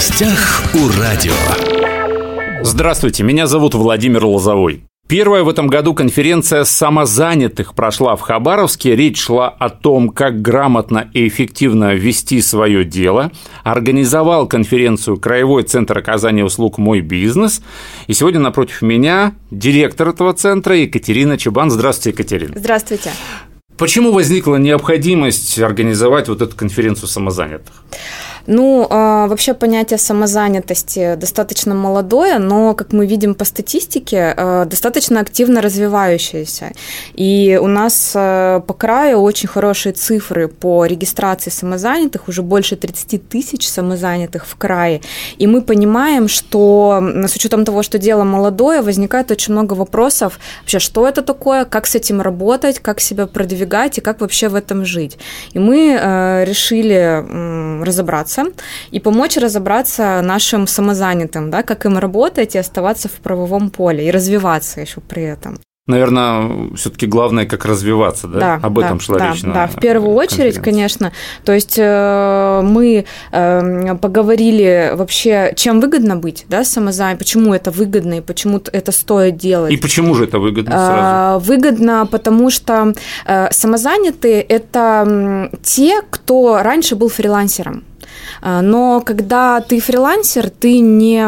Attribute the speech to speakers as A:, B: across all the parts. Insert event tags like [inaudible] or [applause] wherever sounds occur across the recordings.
A: гостях у радио.
B: Здравствуйте, меня зовут Владимир Лозовой. Первая в этом году конференция самозанятых прошла в Хабаровске. Речь шла о том, как грамотно и эффективно вести свое дело. Организовал конференцию Краевой центр оказания услуг «Мой бизнес». И сегодня напротив меня директор этого центра Екатерина Чубан. Здравствуйте, Екатерина.
C: Здравствуйте.
B: Почему возникла необходимость организовать вот эту конференцию самозанятых?
C: Ну, а, вообще понятие самозанятости достаточно молодое, но, как мы видим по статистике, а, достаточно активно развивающееся. И у нас а, по краю очень хорошие цифры по регистрации самозанятых, уже больше 30 тысяч самозанятых в крае. И мы понимаем, что с учетом того, что дело молодое, возникает очень много вопросов вообще, что это такое, как с этим работать, как себя продвигать и как вообще в этом жить. И мы решили разобраться разобраться и помочь разобраться нашим самозанятым, да, как им работать и оставаться в правовом поле и развиваться еще при этом.
B: Наверное, все-таки главное, как развиваться, да?
C: да
B: Об этом
C: да,
B: шла
C: да,
B: речь.
C: Да, в первую очередь, конечно. То есть э, мы э, поговорили вообще, чем выгодно быть, да, самозанятым, почему это выгодно и почему это стоит делать.
B: И почему же это выгодно
C: э,
B: сразу?
C: Выгодно, потому что самозанятые – это те, кто раньше был фрилансером. А, но когда ты фрилансер, ты не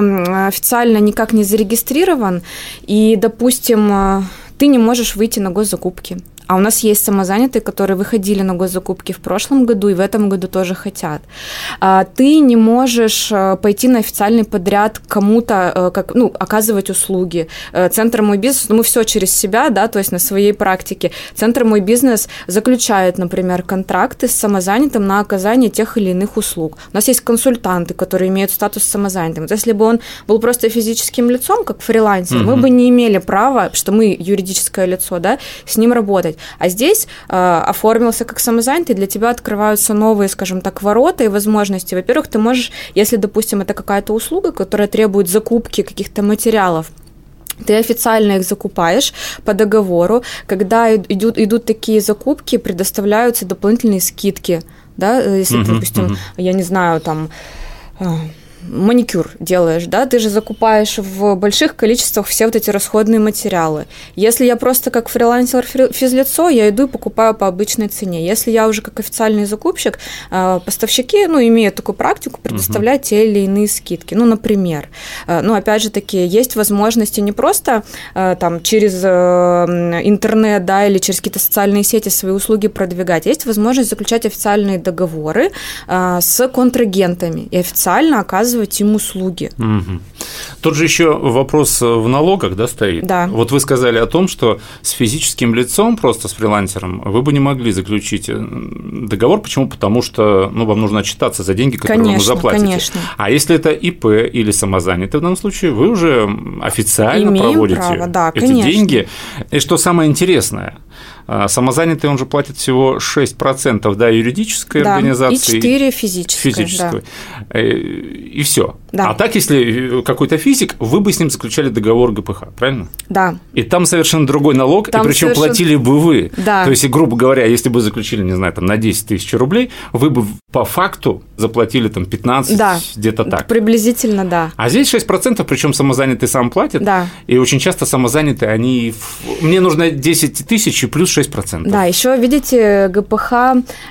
C: официально никак не зарегистрирован, и, допустим, а, ты не можешь выйти на госзакупки. А у нас есть самозанятые, которые выходили на госзакупки в прошлом году и в этом году тоже хотят. А, ты не можешь э, пойти на официальный подряд кому-то, э, как, ну, оказывать услуги. Э, Центр «Мой бизнес», ну, мы все через себя, да, то есть на своей практике. Центр «Мой бизнес» заключает, например, контракты с самозанятым на оказание тех или иных услуг. У нас есть консультанты, которые имеют статус самозанятым. Если бы он был просто физическим лицом, как фрилансер, mm-hmm. мы бы не имели права, что мы юридическое лицо, да, с ним работать. А здесь э, оформился как самозанятый, для тебя открываются новые, скажем так, ворота и возможности. Во-первых, ты можешь, если, допустим, это какая-то услуга, которая требует закупки каких-то материалов, ты официально их закупаешь по договору. Когда идут, идут такие закупки, предоставляются дополнительные скидки. Да, если, uh-huh, допустим, uh-huh. я не знаю, там э, маникюр делаешь, да, ты же закупаешь в больших количествах все вот эти расходные материалы. Если я просто как фрилансер физлицо, я иду и покупаю по обычной цене. Если я уже как официальный закупщик, э, поставщики, ну, имеют такую практику предоставлять угу. те или иные скидки. Ну, например, э, ну, опять же таки, есть возможности не просто э, там через интернет, да, или через какие-то социальные сети свои услуги продвигать, есть возможность заключать официальные договоры с контрагентами и официально оказывать оказывать им услуги.
B: Угу. Тут же еще вопрос в налогах, да, стоит.
C: Да.
B: Вот вы сказали о том, что с физическим лицом, просто с фрилансером, вы бы не могли заключить э, договор. Почему? Потому что ну, вам нужно отчитаться за деньги, которые
C: конечно,
B: вы заплатите.
C: Конечно.
B: А если это ИП или самозанятый в данном случае, вы уже официально
C: Имеем
B: проводите
C: право, да,
B: эти
C: конечно.
B: деньги. И что самое интересное, самозанятый он же платит всего 6% да, юридической
C: да,
B: организации.
C: И 4 физической.
B: Физической. Да. Э, и все.
C: Да.
B: А так, если э, какой-то физик, вы бы с ним заключали договор ГПХ, правильно?
C: Да.
B: И там совершенно другой налог,
C: там
B: и причем
C: совершенно...
B: платили бы вы.
C: Да.
B: То есть, грубо говоря, если бы заключили, не знаю, там на 10 тысяч рублей, вы бы по факту заплатили там 15,
C: да.
B: где-то так.
C: Приблизительно, да.
B: А здесь 6%, причем самозанятый сам платит.
C: Да.
B: И очень часто самозанятые, они... Мне нужно 10 тысяч и плюс 6%.
C: Да, еще, видите, ГПХ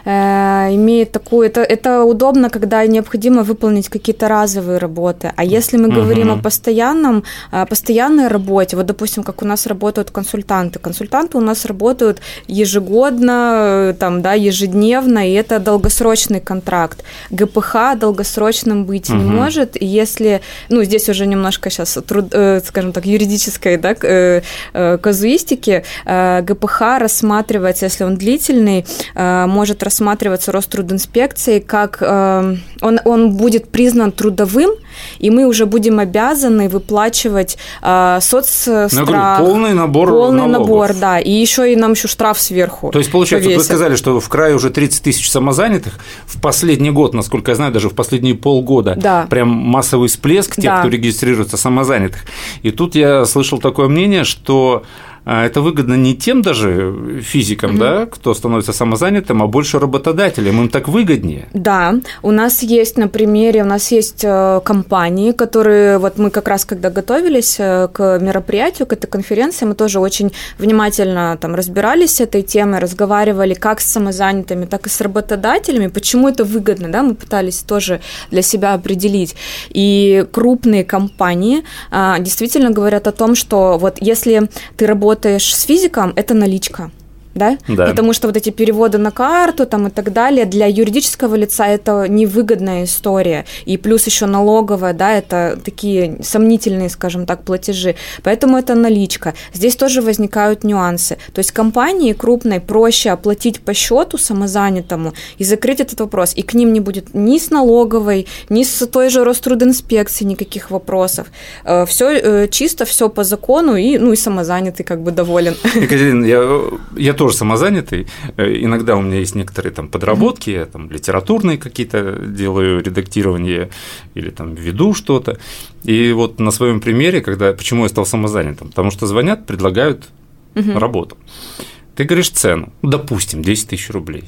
C: э, имеет такую... Это, это удобно, когда необходимо выполнить какие-то разовые работы. А если мы говорим угу. о постоянном, о постоянной работе, вот, допустим, как у нас работают консультанты. Консультанты у нас работают ежегодно, там, да, ежедневно, и это долгосрочный контракт. ГПХ долгосрочным быть угу. не может, и если, ну, здесь уже немножко сейчас, труд, э, скажем так, юридической, да, э, э, казуистики, ГПХ рассматривается, если он длительный, может рассматриваться Рострудинспекцией как он, он будет признан трудовым, и мы уже будем обязаны выплачивать э, соцстрах.
B: Ну, говорю, полный набор
C: Полный
B: налогов.
C: набор, да. И еще и нам еще штраф сверху.
B: То есть, получается, повесят. вы сказали, что в крае уже 30 тысяч самозанятых. В последний год, насколько я знаю, даже в последние полгода
C: да.
B: прям массовый всплеск тех,
C: да.
B: кто регистрируется самозанятых. И тут я слышал такое мнение, что а это выгодно не тем даже физикам, mm-hmm. да, кто становится самозанятым, а больше работодателям. Им так выгоднее.
C: Да, у нас есть на примере, у нас есть э, компании, которые, вот мы как раз когда готовились э, к мероприятию, к этой конференции, мы тоже очень внимательно там разбирались с этой темой, разговаривали как с самозанятыми, так и с работодателями, почему это выгодно, да, мы пытались тоже для себя определить. И крупные компании а, действительно говорят о том, что вот если ты работаешь работаешь с физиком, это наличка да? да? Потому что вот эти переводы на карту там и так далее для юридического лица это невыгодная история. И плюс еще налоговая, да, это такие сомнительные, скажем так, платежи. Поэтому это наличка. Здесь тоже возникают нюансы. То есть компании крупной проще оплатить по счету самозанятому и закрыть этот вопрос. И к ним не будет ни с налоговой, ни с той же Рострудинспекции никаких вопросов. Э, все э, чисто, все по закону, и, ну, и самозанятый как бы доволен.
B: Екатерина, я, я тоже самозанятый. Э, иногда у меня есть некоторые там подработки, я там литературные какие-то делаю, редактирование или там веду что-то. И вот на своем примере, когда почему я стал самозанятым? Потому что звонят, предлагают угу. работу. Ты говоришь цену, допустим, 10 тысяч рублей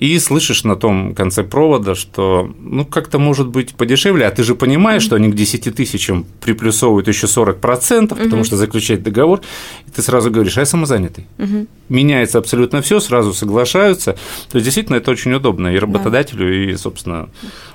B: и слышишь на том конце провода, что ну как-то может быть подешевле, а ты же понимаешь, mm-hmm. что они к 10 тысячам приплюсовывают еще 40%, mm-hmm. потому что заключать договор, и ты сразу говоришь, а я самозанятый. Mm-hmm. Меняется абсолютно все, сразу соглашаются. То есть действительно это очень удобно и работодателю, yeah. и, собственно,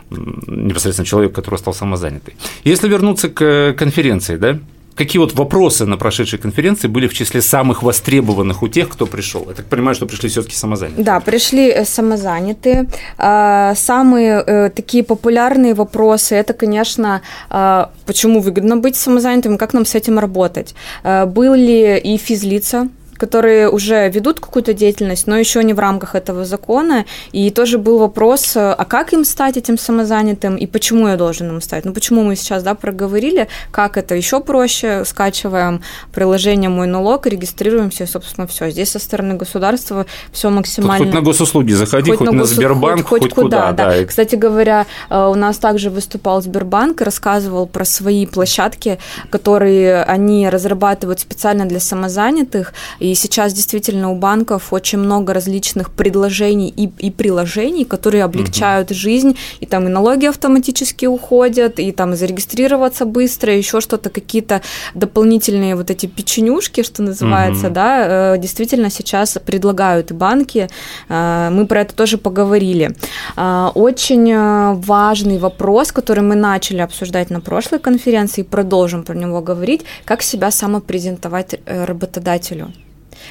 B: непосредственно человеку, который стал самозанятый. Если вернуться к конференции, да, Какие вот вопросы на прошедшей конференции были в числе самых востребованных у тех, кто пришел? Я так понимаю, что пришли все-таки самозанятые.
C: Да, пришли э, самозанятые. А, самые э, такие популярные вопросы это, конечно, почему выгодно быть самозанятым, как нам с этим работать. Были и физлица, которые уже ведут какую-то деятельность, но еще не в рамках этого закона. И тоже был вопрос, а как им стать этим самозанятым и почему я должен им стать? Ну, почему мы сейчас, да, проговорили, как это еще проще, скачиваем приложение «Мой налог», регистрируемся, и, собственно, все. Здесь со стороны государства все максимально...
B: Тут хоть на госуслуги заходи, хоть, хоть на, на Сбербанк, хоть, хоть, хоть куда.
C: Да. да. Кстати говоря, э, у нас также выступал Сбербанк и рассказывал про свои площадки, которые они разрабатывают специально для самозанятых, и сейчас действительно у банков очень много различных предложений и, и приложений, которые облегчают угу. жизнь, и там и налоги автоматически уходят, и там зарегистрироваться быстро, еще что-то, какие-то дополнительные вот эти печенюшки, что называется, угу. да, э, действительно сейчас предлагают и банки. Э, мы про это тоже поговорили. Э, очень важный вопрос, который мы начали обсуждать на прошлой конференции, продолжим про него говорить, как себя самопрезентовать работодателю.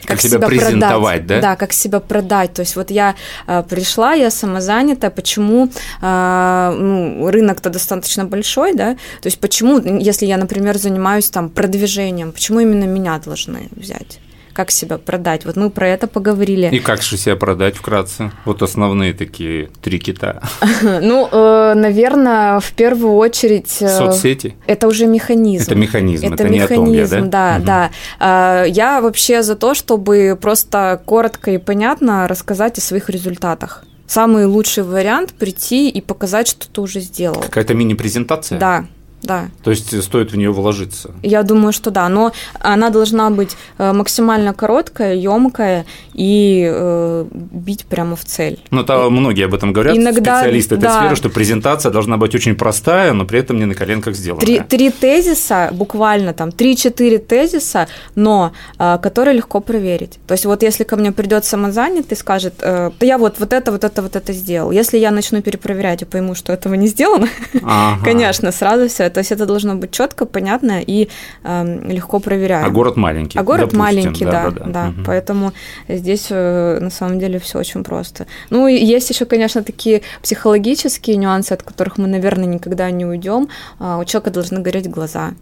B: Как, как себя, себя презентовать,
C: продать.
B: да?
C: Да, как себя продать. То есть вот я э, пришла, я самозанята, почему э, ну, рынок-то достаточно большой, да? То есть почему, если я, например, занимаюсь там продвижением, почему именно меня должны взять? Как себя продать. Вот мы про это поговорили.
B: И как же себя продать вкратце? Вот основные такие три кита. [laughs]
C: Ну, э, наверное, в первую очередь...
B: Э, Соцсети?
C: Это уже механизм.
B: Это механизм, это, не
C: механизм, да? Да, да. Я вообще за то, чтобы просто коротко и понятно рассказать о своих результатах. Самый лучший вариант прийти и показать, что ты уже сделал.
B: Какая-то мини-презентация?
C: Да, да.
B: То есть стоит в нее вложиться?
C: Я думаю, что да, но она должна быть э, максимально короткая, емкая и э, бить прямо в цель.
B: Но то многие об этом говорят, Иногда, специалисты этой да. сферы, что презентация должна быть очень простая, но при этом не на коленках сделана.
C: Три, три тезиса, буквально там, три-четыре тезиса, но э, которые легко проверить. То есть вот если ко мне придет самозанятый и скажет, э, я вот, вот это, вот это, вот это сделал. Если я начну перепроверять и пойму, что этого не сделано, ага. [laughs] конечно, сразу все то есть это должно быть четко, понятно и э, легко проверяемо.
B: А город маленький.
C: А город допустим, маленький, да, да, да. да. Угу. Поэтому здесь э, на самом деле все очень просто. Ну и есть еще, конечно, такие психологические нюансы, от которых мы, наверное, никогда не уйдем. Э, у человека должны гореть глаза.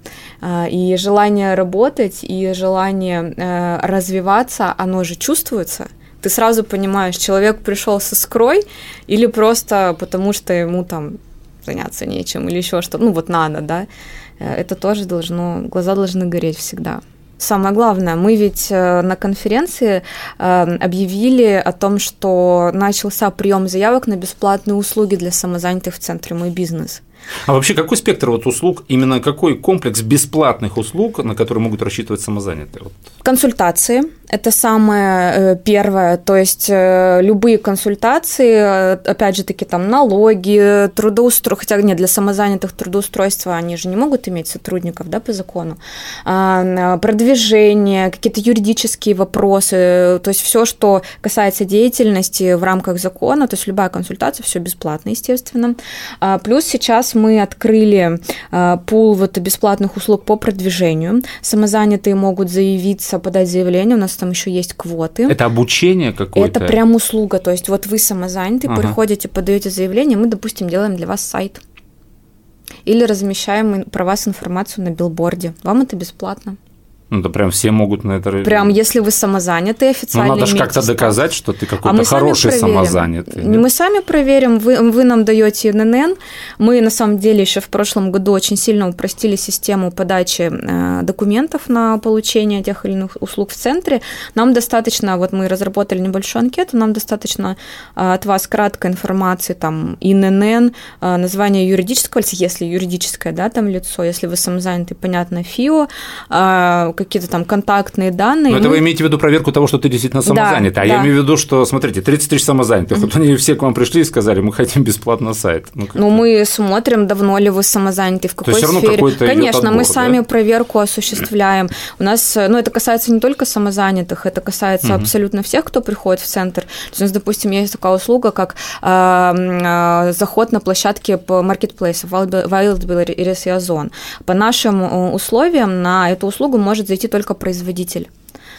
C: Э, и желание работать, и желание э, развиваться, оно же чувствуется ты сразу понимаешь, человек пришел со скрой или просто потому, что ему там заняться нечем или еще что, ну вот надо, да, э, это тоже должно, глаза должны гореть всегда. Самое главное, мы ведь э, на конференции э, объявили о том, что начался прием заявок на бесплатные услуги для самозанятых в центре «Мой бизнес».
B: А вообще какой спектр вот услуг, именно какой комплекс бесплатных услуг, на которые могут рассчитывать самозанятые?
C: Консультации – это самое э, первое, то есть э, любые консультации, э, опять же таки там налоги, трудоустройство, хотя нет, для самозанятых трудоустройства они же не могут иметь сотрудников, да, по закону, а, продвижение, какие-то юридические вопросы, то есть все, что касается деятельности в рамках закона, то есть любая консультация, все бесплатно, естественно. А, плюс сейчас мы открыли пул вот бесплатных услуг по продвижению. Самозанятые могут заявиться, подать заявление, у нас там еще есть квоты.
B: Это обучение какое-то?
C: Это прям услуга, то есть вот вы самозанятый, ага. приходите, подаете заявление, мы, допустим, делаем для вас сайт. Или размещаем про вас информацию на билборде. Вам это бесплатно.
B: Ну, да прям все могут на это...
C: Прям, если вы самозанятый официально
B: Ну, надо же как-то доказать, что ты какой-то а хороший самозанятый.
C: Нет? Мы сами проверим, вы, вы нам даете ННН. Мы, на самом деле, еще в прошлом году очень сильно упростили систему подачи э, документов на получение тех или иных услуг в центре. Нам достаточно, вот мы разработали небольшую анкету, нам достаточно э, от вас краткой информации, там, ИНН, э, название юридического лица, если юридическое, да, там лицо, если вы самозанятый, понятно, ФИО, какие-то там контактные данные.
B: Но это вы имеете в виду проверку того, что ты действительно самозанятый. Да, а да. я имею в виду, что, смотрите, 30 тысяч самозанятых. Вот они все к вам пришли и сказали, мы хотим бесплатно сайт.
C: Ну, ну мы смотрим, давно ли вы самозаняты, в какой
B: То есть,
C: сфере. Конечно,
B: отбор,
C: мы сами да? проверку осуществляем. У нас, ну, это касается не только самозанятых, это касается угу. абсолютно всех, кто приходит в центр. То есть, допустим, есть такая услуга, как э, э, заход на площадке по маркетплейсу Wildberry и Озон. По нашим э, условиям на эту услугу может зайти только производитель.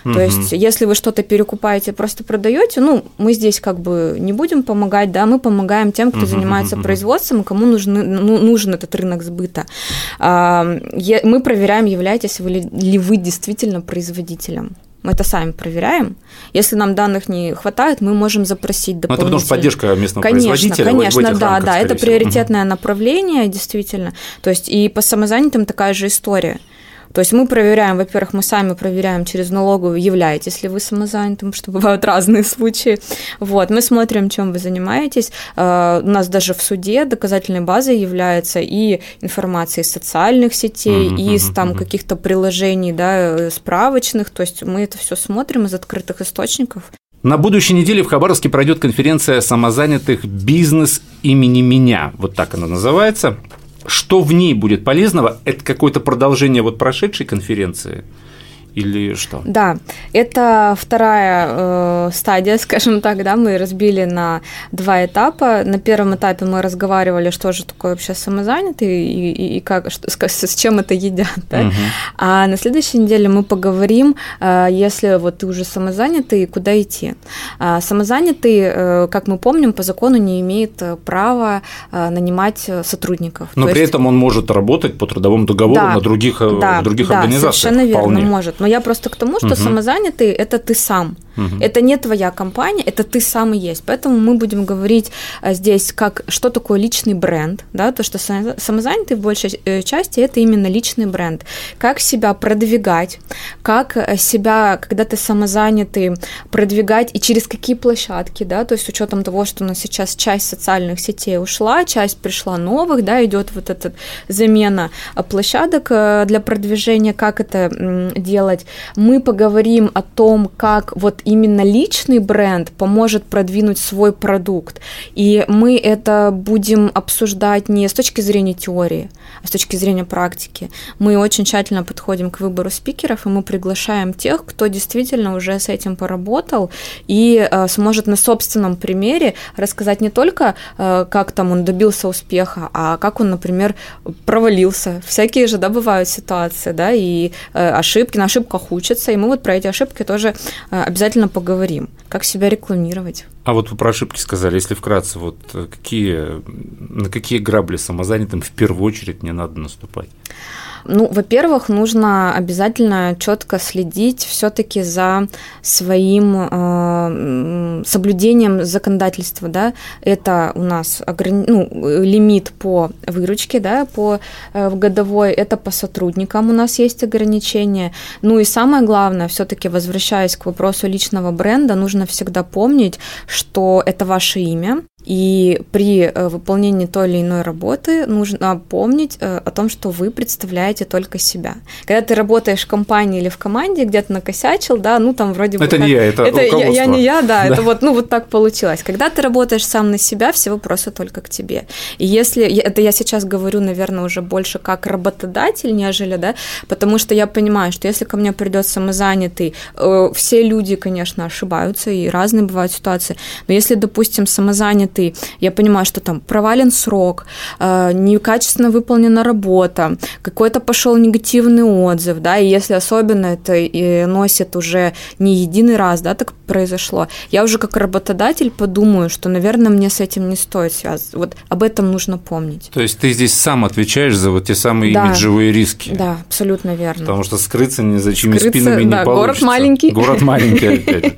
C: То есть, если вы что-то перекупаете, просто продаете, ну, мы здесь как бы не будем помогать, да, мы помогаем тем, кто занимается производством, и кому нужны, ну, нужен этот рынок сбыта. Мы проверяем, являетесь вы ли вы действительно производителем. Мы это сами проверяем. Если нам данных не хватает, мы можем запросить дополнительно.
B: Ну, это потому что поддержка местного
C: конечно,
B: производителя
C: Конечно,
B: в этих
C: да,
B: рамках,
C: да, это
B: всего.
C: приоритетное угу. направление, действительно. То есть и по самозанятым такая же история. То есть мы проверяем, во-первых, мы сами проверяем через налоговую, являетесь ли вы самозанятым, что бывают [laughs] разные случаи. Вот, мы смотрим, чем вы занимаетесь. Э, у нас даже в суде доказательной базой является и информация из социальных сетей, mm-hmm, и из там mm-hmm. каких-то приложений, да, э, справочных. То есть мы это все смотрим из открытых источников.
B: На будущей неделе в Хабаровске пройдет конференция самозанятых «Бизнес имени меня». Вот так она называется. Что в ней будет полезного? Это какое-то продолжение вот прошедшей конференции? Или что?
C: Да, это вторая э, стадия, [laughs] скажем так, да, мы разбили на два этапа. На первом этапе мы разговаривали, что же такое вообще самозанятый и, и, и как, что, с, с чем это едят, да? угу. А на следующей неделе мы поговорим, э, если вот ты уже самозанятый, куда идти. А самозанятый, э, как мы помним, по закону не имеет права э, нанимать сотрудников.
B: Но То при есть... этом он может работать по трудовому договору да, на других, э, да, других
C: да,
B: организациях.
C: Совершенно верно, может. Но я просто к тому, что угу. самозанятый – это ты сам. Угу. Это не твоя компания, это ты сам и есть. Поэтому мы будем говорить а, здесь, как, что такое личный бренд, да, то, что самозанятый в большей э, части это именно личный бренд. Как себя продвигать, как э, себя, когда ты самозанятый, продвигать и через какие площадки, да, то есть с учетом того, что у нас сейчас часть социальных сетей ушла, часть пришла новых, да, идет вот эта замена площадок э, для продвижения, как это делать. Мы поговорим о том, как вот именно личный бренд поможет продвинуть свой продукт. И мы это будем обсуждать не с точки зрения теории, а с точки зрения практики. Мы очень тщательно подходим к выбору спикеров, и мы приглашаем тех, кто действительно уже с этим поработал и э, сможет на собственном примере рассказать не только, э, как там он добился успеха, а как он, например, провалился. Всякие же, да, бывают ситуации, да, и э, ошибки, на ошибках учатся, и мы вот про эти ошибки тоже э, обязательно обязательно поговорим, как себя рекламировать.
B: А вот вы про ошибки сказали, если вкратце, вот э, какие, на какие грабли самозанятым в первую очередь не надо наступать?
C: Ну, во-первых, нужно обязательно четко следить все-таки за своим э, соблюдением законодательства, да. Это у нас ограни... ну, лимит по выручке, да, по э, годовой. Это по сотрудникам у нас есть ограничения. Ну и самое главное, все-таки возвращаясь к вопросу личного бренда, нужно всегда помнить, что это ваше имя, И при э, выполнении той или иной работы нужно помнить э, о том, что вы представляете только себя. Когда ты работаешь в компании или в команде, где-то накосячил, да, ну там вроде
B: бы... Это как... не я, это,
C: это я, я не я, да, да, это вот, ну вот так получилось. Когда ты работаешь сам на себя, все вопросы только к тебе. И если, это я сейчас говорю, наверное, уже больше как работодатель, нежели, да, потому что я понимаю, что если ко мне придет самозанятый, э, все люди, конечно, ошибаются, и разные бывают ситуации, но если, допустим, самозанятый, я понимаю, что там провален срок, э, некачественно выполнена работа, какой-то пошел негативный отзыв, да, и если особенно это и носит уже не единый раз, да, так произошло, я уже как работодатель подумаю, что, наверное, мне с этим не стоит связываться. Вот об этом нужно помнить.
B: То есть ты здесь сам отвечаешь за вот те самые да. имиджевые риски.
C: Да, абсолютно верно.
B: Потому что скрыться ни за чьими скрыться, спинами да, не получится.
C: Город маленький.
B: Город маленький, опять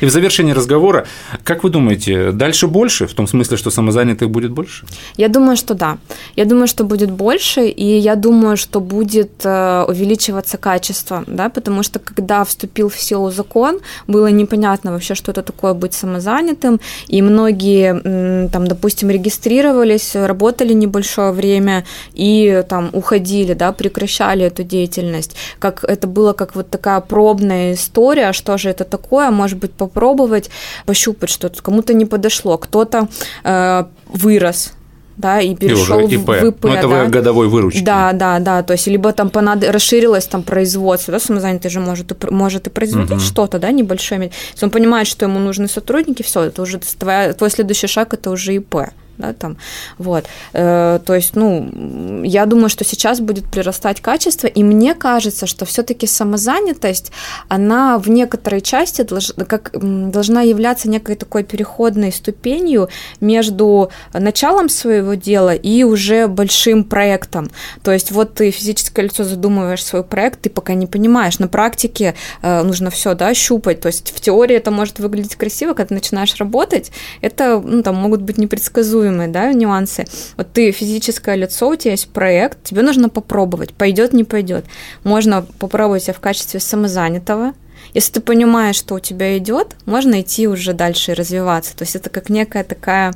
B: И в завершении разговора, как вы думаете, дальше больше, в том смысле, что самозанятых будет больше?
C: Я думаю, что да. Я думаю, что будет больше, и я думаю, что будет э, увеличиваться качество, да, потому что когда вступил в силу закон, было непонятно вообще, что это такое быть самозанятым, и многие, там, допустим, регистрировались, работали небольшое время и там уходили, да, прекращали эту деятельность, как это было как вот такая пробная история, что же это такое, может быть, попробовать, пощупать что-то, кому-то не подошло, кто-то э, вырос, да, и перешел
B: и в ИП. Ну, это да. годовой выручки.
C: Да, да, да, то есть либо там понад... расширилось там производство, да, самозанятый же может и, может и производить угу. что-то, да, небольшое. Если он понимает, что ему нужны сотрудники, все, это уже твоя, твой следующий шаг, это уже ИП да, там, вот, э, то есть, ну, я думаю, что сейчас будет прирастать качество, и мне кажется, что все-таки самозанятость, она в некоторой части долж, как, должна являться некой такой переходной ступенью между началом своего дела и уже большим проектом, то есть вот ты физическое лицо задумываешь свой проект, ты пока не понимаешь, на практике э, нужно все, да, щупать, то есть в теории это может выглядеть красиво, когда ты начинаешь работать, это, ну, там могут быть непредсказуемые предсказуемые, да, нюансы. Вот ты физическое лицо, у тебя есть проект, тебе нужно попробовать, пойдет, не пойдет. Можно попробовать себя в качестве самозанятого, если ты понимаешь, что у тебя идет, можно идти уже дальше и развиваться. То есть это как некая такая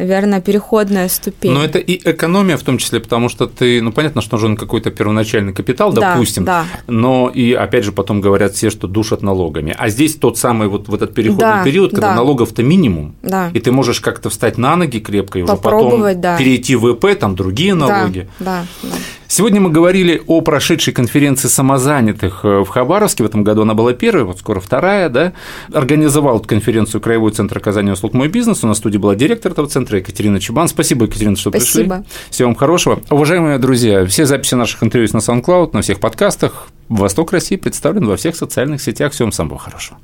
C: наверное, переходная ступень.
B: Но это и экономия в том числе, потому что ты, ну, понятно, что нужен какой-то первоначальный капитал,
C: да,
B: допустим,
C: да.
B: но и, опять же, потом говорят все, что душат налогами. А здесь тот самый вот в этот переходный да, период, когда да. налогов-то минимум,
C: да.
B: и ты можешь как-то встать на ноги крепко и уже потом
C: да.
B: перейти в ИП, там другие налоги.
C: Да, да, да.
B: Сегодня мы говорили о прошедшей конференции самозанятых э, в Хабаровске. В этом году она была первая, вот скоро вторая, да. Организовал эту конференцию Краевой центр оказания услуг «Мой бизнес». У нас в студии была директор этого центра Екатерина Чубан. Спасибо, Екатерина, что
C: Спасибо.
B: пришли. Всего вам хорошего. Уважаемые друзья, все записи наших интервью на SoundCloud, на всех подкастах. Восток России представлен во всех социальных сетях. Всем самого хорошего.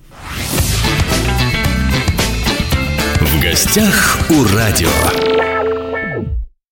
A: В гостях у радио.